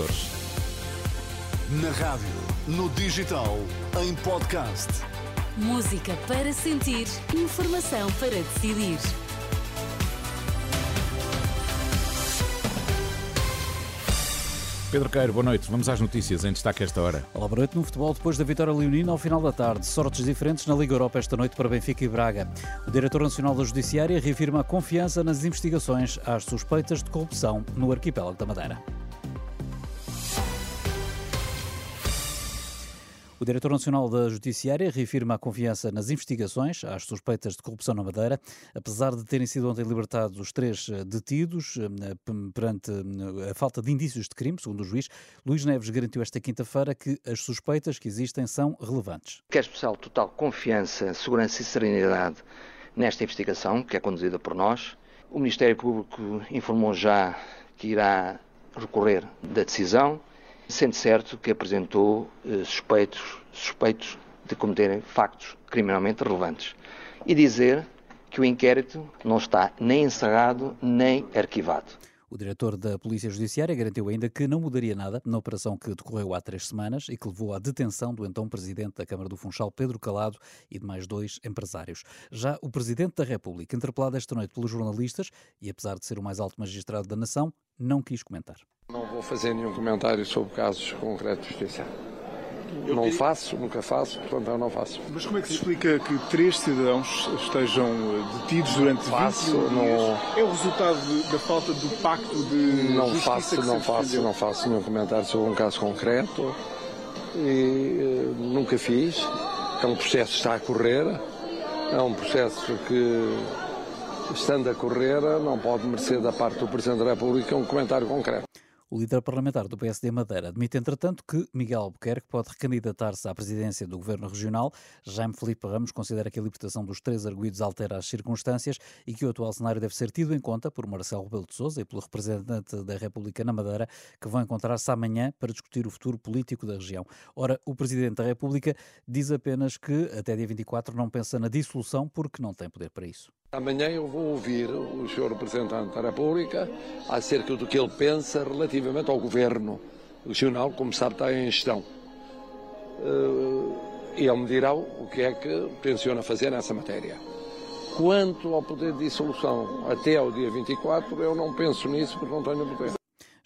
Açores. Na rádio, no digital, em podcast. Música para sentir, informação para decidir. Pedro Queiro, boa noite. Vamos às notícias em destaque esta hora. Olá, boa noite no futebol depois da vitória leonina ao final da tarde. Sortes diferentes na Liga Europa esta noite para Benfica e Braga. O diretor nacional da Judiciária reafirma a confiança nas investigações às suspeitas de corrupção no arquipélago da Madeira. O diretor nacional da Judiciária reafirma a confiança nas investigações às suspeitas de corrupção na Madeira, apesar de terem sido ontem libertados os três eh, detidos eh, perante eh, a falta de indícios de crime, segundo o juiz. Luís Neves garantiu esta quinta-feira que as suspeitas que existem são relevantes. Quer especial total confiança, segurança e serenidade nesta investigação, que é conduzida por nós. O Ministério Público informou já que irá recorrer da decisão sendo certo que apresentou eh, suspeitos, suspeitos de cometerem factos criminalmente relevantes. E dizer que o inquérito não está nem encerrado nem arquivado. O diretor da Polícia Judiciária garantiu ainda que não mudaria nada na operação que decorreu há três semanas e que levou à detenção do então presidente da Câmara do Funchal, Pedro Calado, e de mais dois empresários. Já o presidente da República, interpelado esta noite pelos jornalistas e apesar de ser o mais alto magistrado da nação, não quis comentar. Não vou fazer nenhum comentário sobre casos concretos de justiça. Eu não queria... faço, nunca faço, portanto eu não faço. Mas como é que se explica que três cidadãos estejam eh, detidos durante faço, 21 não... dias? É o resultado da falta do pacto de não justiça faço, que não se faço, defendeu? não faço nenhum comentário sobre um caso concreto e uh, nunca fiz. É um processo que está a correr, é um processo que estando a correr não pode merecer da parte do Presidente da República um comentário concreto. O líder parlamentar do PSD Madeira admite, entretanto, que Miguel Albuquerque pode recandidatar-se à presidência do Governo Regional. Jaime Felipe Ramos considera que a libertação dos três arguídos altera as circunstâncias e que o atual cenário deve ser tido em conta por Marcelo Rebelo de Sousa e pelo representante da República na Madeira, que vão encontrar-se amanhã para discutir o futuro político da região. Ora, o Presidente da República diz apenas que até dia 24 não pensa na dissolução porque não tem poder para isso. Amanhã eu vou ouvir o Sr. Representante da República acerca do que ele pensa relativamente ao Governo Regional, como sabe está em gestão. E ele me dirá o que é que tenciona fazer nessa matéria. Quanto ao poder de dissolução até ao dia 24, eu não penso nisso porque não tenho poder.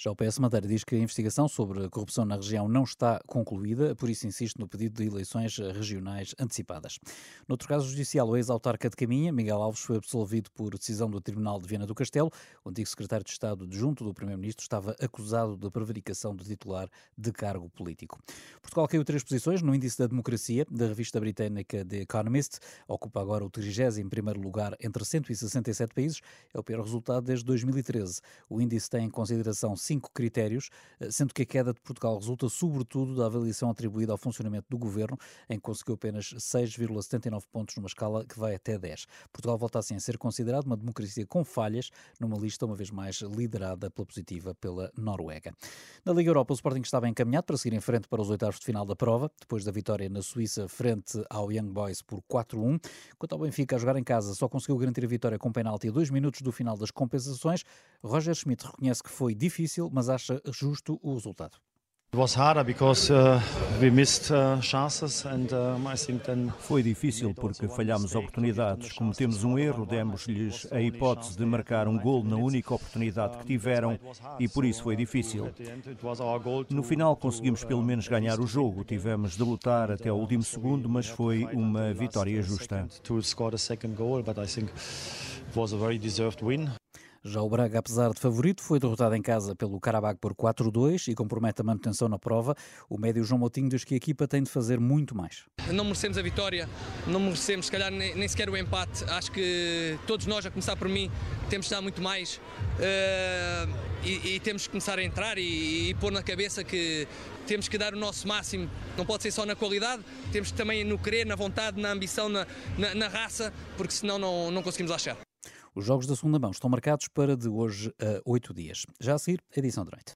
Já o PS Madeira diz que a investigação sobre a corrupção na região não está concluída, por isso insiste no pedido de eleições regionais antecipadas. Noutro caso judicial, o ex-autarca de Caminha, Miguel Alves, foi absolvido por decisão do Tribunal de Viana do Castelo. O antigo secretário de Estado adjunto do Primeiro-Ministro estava acusado de prevaricação do titular de cargo político. Portugal caiu três posições no índice da democracia da revista britânica The Economist. Ocupa agora o 31º lugar entre 167 países. É o pior resultado desde 2013. O índice tem em consideração cinco cinco critérios, eh, sendo que a queda de Portugal resulta sobretudo da avaliação atribuída ao funcionamento do governo, em que conseguiu apenas 6,79 pontos numa escala que vai até 10. Portugal volta assim a ser considerado uma democracia com falhas, numa lista uma vez mais liderada pela positiva pela Noruega. Na Liga Europa, o Sporting estava encaminhado para seguir em frente para os oitavos de final da prova, depois da vitória na Suíça frente ao Young Boys por 4-1. Quanto ao Benfica, a jogar em casa, só conseguiu garantir a vitória com penalti a dois minutos do final das compensações. Roger Schmidt reconhece que foi difícil, mas acha justo o resultado. Foi difícil porque falhámos oportunidades, cometemos um erro, demos-lhes a hipótese de marcar um gol na única oportunidade que tiveram e por isso foi difícil. No final conseguimos pelo menos ganhar o jogo, tivemos de lutar até o último segundo, mas foi uma vitória justa. Já o Braga, apesar de favorito, foi derrotado em casa pelo Karabakh por 4-2 e compromete a manutenção na prova. O médio João Moutinho diz que a equipa tem de fazer muito mais. Não merecemos a vitória, não merecemos, se calhar, nem, nem sequer o empate. Acho que todos nós, a começar por mim, temos de dar muito mais uh, e, e, temos que começar a entrar e, e pôr na cabeça que temos que dar o nosso máximo, não pode ser só na qualidade, temos também no querer, na vontade, na ambição, na, na, na raça, porque senão não, não conseguimos lá chegar. Os jogos da segunda mão estão marcados para de hoje a oito dias. Já a seguir, edição de noite.